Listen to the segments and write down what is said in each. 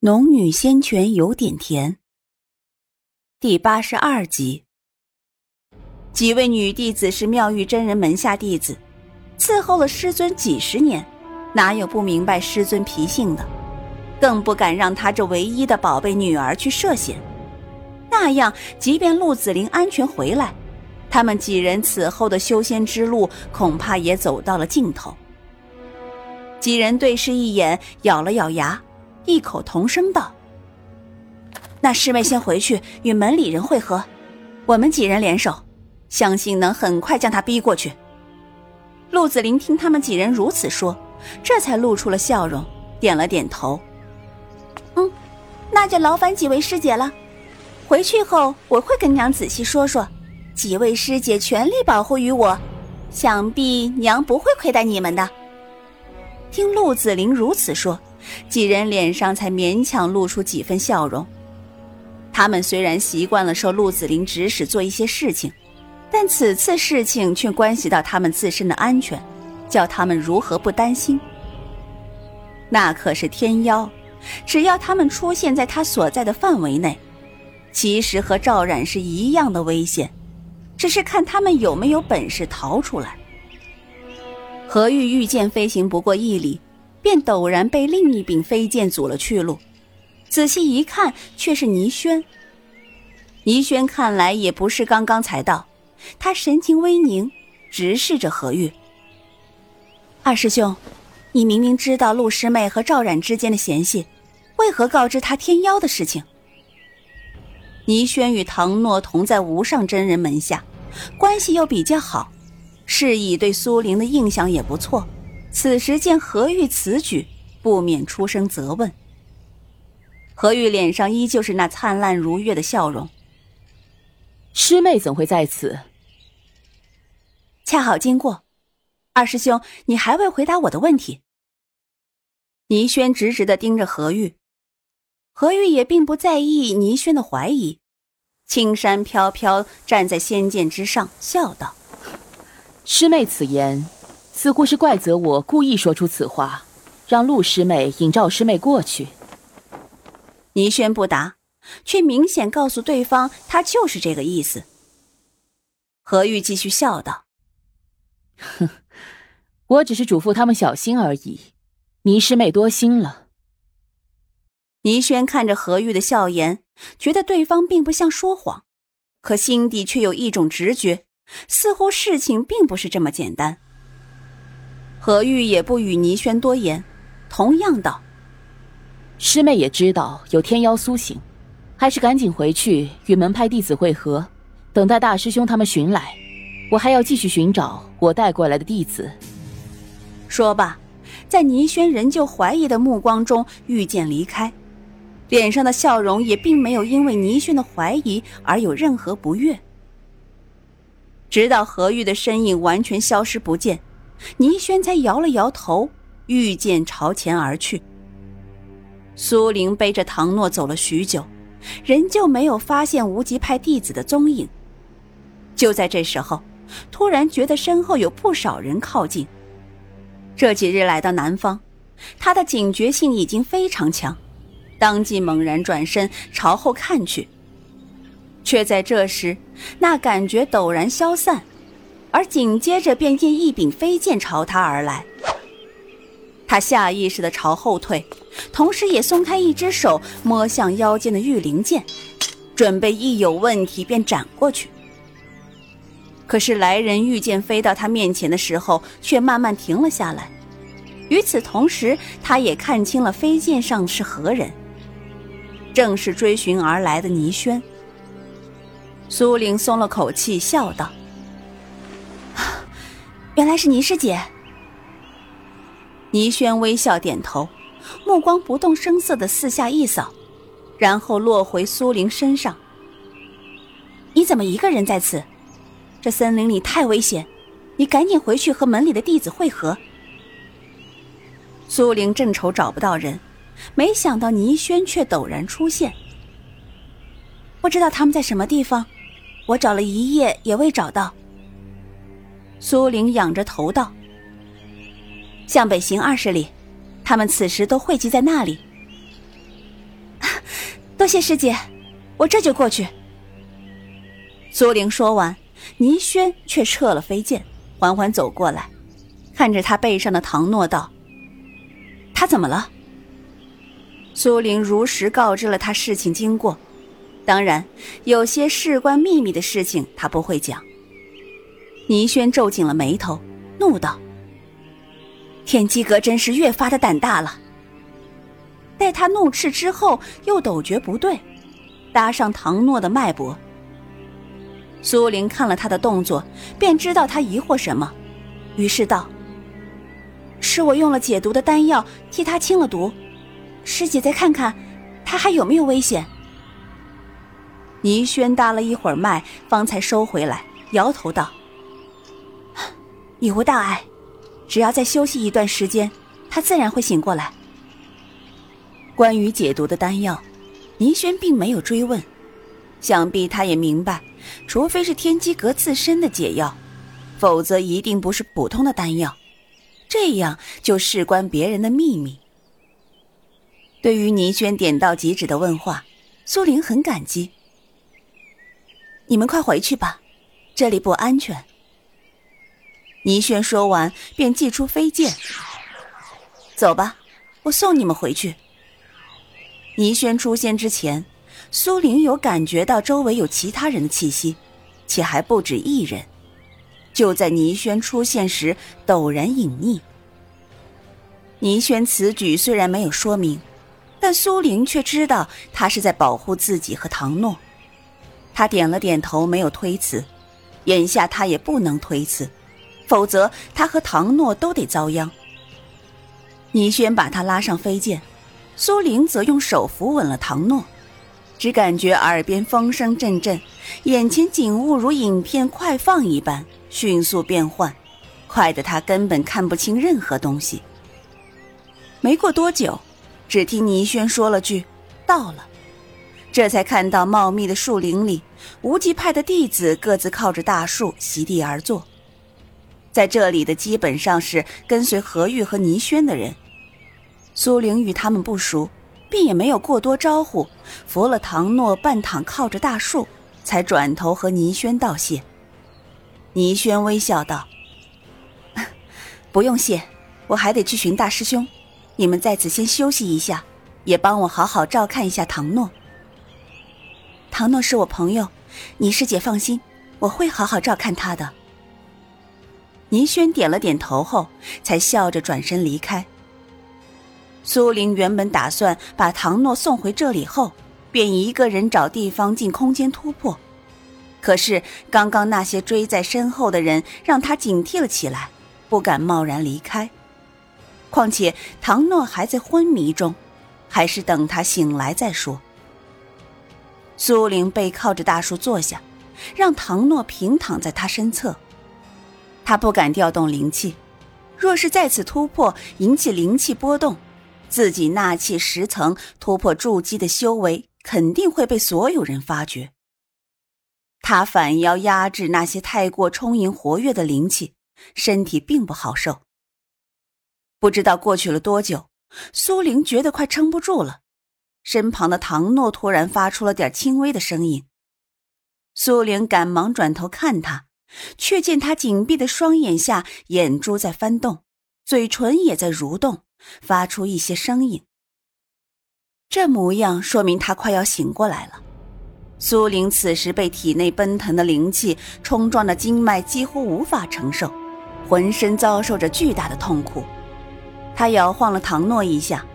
农女仙泉有点甜。第八十二集，几位女弟子是妙玉真人门下弟子，伺候了师尊几十年，哪有不明白师尊脾性的？更不敢让他这唯一的宝贝女儿去涉险。那样，即便陆子霖安全回来，他们几人此后的修仙之路恐怕也走到了尽头。几人对视一眼，咬了咬牙。异口同声道：“那师妹先回去与门里人会合，我们几人联手，相信能很快将他逼过去。”陆子霖听他们几人如此说，这才露出了笑容，点了点头：“嗯，那就劳烦几位师姐了。回去后我会跟娘仔细说说，几位师姐全力保护于我，想必娘不会亏待你们的。”听陆子霖如此说。几人脸上才勉强露出几分笑容。他们虽然习惯了受陆子霖指使做一些事情，但此次事情却关系到他们自身的安全，叫他们如何不担心？那可是天妖，只要他们出现在他所在的范围内，其实和赵冉是一样的危险，只是看他们有没有本事逃出来。何玉御剑飞行不过一里。便陡然被另一柄飞剑阻了去路，仔细一看，却是倪轩。倪轩看来也不是刚刚才到，他神情微凝，直视着何玉。二师兄，你明明知道陆师妹和赵冉之间的嫌隙，为何告知他天妖的事情？倪轩与唐诺同在无上真人门下，关系又比较好，是以对苏玲的印象也不错。此时见何玉此举，不免出声责问。何玉脸上依旧是那灿烂如月的笑容。师妹怎会在此？恰好经过。二师兄，你还未回答我的问题。倪轩直直的盯着何玉，何玉也并不在意倪轩的怀疑，青山飘飘站在仙剑之上，笑道：“师妹此言。”似乎是怪责我故意说出此话，让陆师妹引赵师妹过去。倪轩不答，却明显告诉对方他就是这个意思。何玉继续笑道：“哼，我只是嘱咐他们小心而已，倪师妹多心了。”倪轩看着何玉的笑颜，觉得对方并不像说谎，可心底却有一种直觉，似乎事情并不是这么简单。何玉也不与倪轩多言，同样道：“师妹也知道有天妖苏醒，还是赶紧回去与门派弟子会合，等待大师兄他们寻来。我还要继续寻找我带过来的弟子。”说罢，在倪轩仍旧怀疑的目光中御剑离开，脸上的笑容也并没有因为倪轩的怀疑而有任何不悦。直到何玉的身影完全消失不见。倪轩才摇了摇头，御剑朝前而去。苏玲背着唐诺走了许久，仍旧没有发现无极派弟子的踪影。就在这时候，突然觉得身后有不少人靠近。这几日来到南方，他的警觉性已经非常强，当即猛然转身朝后看去，却在这时，那感觉陡然消散。而紧接着便见一柄飞剑朝他而来，他下意识的朝后退，同时也松开一只手摸向腰间的玉灵剑，准备一有问题便斩过去。可是来人御剑飞到他面前的时候，却慢慢停了下来。与此同时，他也看清了飞剑上是何人，正是追寻而来的倪轩。苏玲松了口气，笑道。原来是倪师姐。倪轩微笑点头，目光不动声色的四下一扫，然后落回苏玲身上。你怎么一个人在此？这森林里太危险，你赶紧回去和门里的弟子会合。苏玲正愁找不到人，没想到倪轩却陡然出现。不知道他们在什么地方，我找了一夜也未找到。苏玲仰着头道：“向北行二十里，他们此时都汇集在那里。”多谢师姐，我这就过去。苏玲说完，倪轩却撤了飞剑，缓缓走过来，看着他背上的唐诺道：“他怎么了？”苏玲如实告知了他事情经过，当然，有些事关秘密的事情他不会讲。倪轩皱紧了眉头，怒道：“天机阁真是越发的胆大了。”待他怒斥之后，又陡觉不对，搭上唐诺的脉搏。苏玲看了他的动作，便知道他疑惑什么，于是道：“是我用了解毒的丹药替他清了毒。”师姐，再看看，他还有没有危险？倪轩搭了一会儿脉，方才收回来，摇头道：“已无大碍，只要再休息一段时间，他自然会醒过来。”关于解毒的丹药，倪轩并没有追问，想必他也明白，除非是天机阁自身的解药，否则一定不是普通的丹药，这样就事关别人的秘密。对于倪轩点到即止的问话，苏玲很感激。你们快回去吧，这里不安全。倪轩说完，便祭出飞剑。走吧，我送你们回去。倪轩出现之前，苏玲有感觉到周围有其他人的气息，且还不止一人。就在倪轩出现时，陡然隐匿。倪轩此举虽然没有说明。但苏玲却知道他是在保护自己和唐诺，他点了点头，没有推辞。眼下他也不能推辞，否则他和唐诺都得遭殃。倪轩把他拉上飞剑，苏玲则用手扶稳了唐诺，只感觉耳边风声阵阵，眼前景物如影片快放一般迅速变换，快得他根本看不清任何东西。没过多久。只听倪轩说了句：“到了。”这才看到茂密的树林里，无极派的弟子各自靠着大树席地而坐。在这里的基本上是跟随何玉和倪轩的人。苏玲与他们不熟，便也没有过多招呼，扶了唐诺半躺靠着大树，才转头和倪轩道谢。倪轩微笑道：“ 不用谢，我还得去寻大师兄。”你们在此先休息一下，也帮我好好照看一下唐诺。唐诺是我朋友，倪师姐放心，我会好好照看他的。倪轩点了点头后，才笑着转身离开。苏玲原本打算把唐诺送回这里后，便一个人找地方进空间突破，可是刚刚那些追在身后的人让他警惕了起来，不敢贸然离开。况且唐诺还在昏迷中，还是等他醒来再说。苏玲背靠着大树坐下，让唐诺平躺在他身侧。他不敢调动灵气，若是再次突破引起灵气波动，自己纳气十层突破筑基的修为肯定会被所有人发觉。他反要压制那些太过充盈活跃的灵气，身体并不好受。不知道过去了多久，苏玲觉得快撑不住了。身旁的唐诺突然发出了点轻微的声音，苏玲赶忙转头看他，却见他紧闭的双眼下眼珠在翻动，嘴唇也在蠕动，发出一些声音。这模样说明他快要醒过来了。苏玲此时被体内奔腾的灵气冲撞的经脉几乎无法承受，浑身遭受着巨大的痛苦。他摇晃了唐诺一下，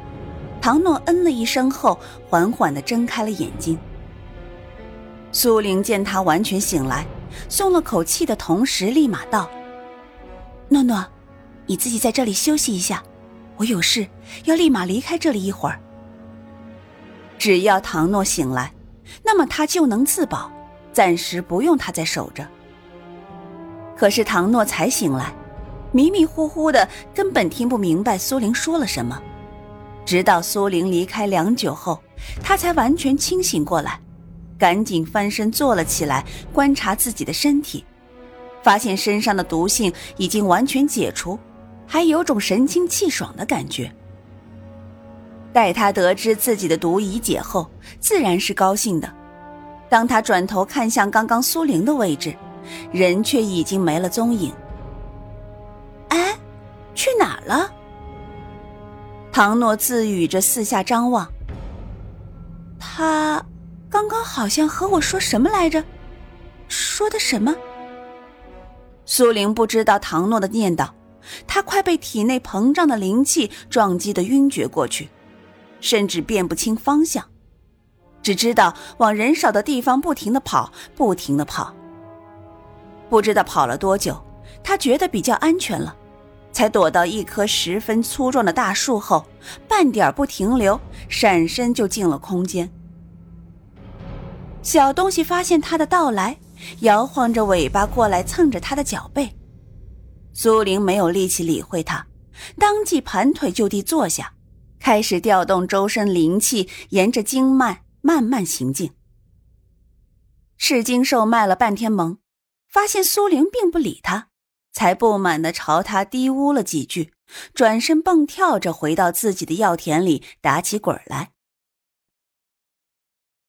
唐诺嗯了一声后，缓缓地睁开了眼睛。苏玲见他完全醒来，松了口气的同时，立马道：“诺诺，你自己在这里休息一下，我有事要立马离开这里一会儿。只要唐诺醒来，那么他就能自保，暂时不用他再守着。可是唐诺才醒来。”迷迷糊糊的，根本听不明白苏玲说了什么。直到苏玲离开良久后，他才完全清醒过来，赶紧翻身坐了起来，观察自己的身体，发现身上的毒性已经完全解除，还有种神清气爽的感觉。待他得知自己的毒已解后，自然是高兴的。当他转头看向刚刚苏玲的位置，人却已经没了踪影。哎，去哪了？唐诺自语着四下张望。他刚刚好像和我说什么来着？说的什么？苏玲不知道唐诺的念叨，她快被体内膨胀的灵气撞击的晕厥过去，甚至辨不清方向，只知道往人少的地方不停的跑，不停的跑。不知道跑了多久，他觉得比较安全了，才躲到一棵十分粗壮的大树后，半点不停留，闪身就进了空间。小东西发现他的到来。摇晃着尾巴过来蹭着他的脚背，苏玲没有力气理会他，当即盘腿就地坐下，开始调动周身灵气，沿着经脉慢慢行进。赤金兽卖了半天萌，发现苏玲并不理他，才不满地朝他低呜了几句，转身蹦跳着回到自己的药田里打起滚来。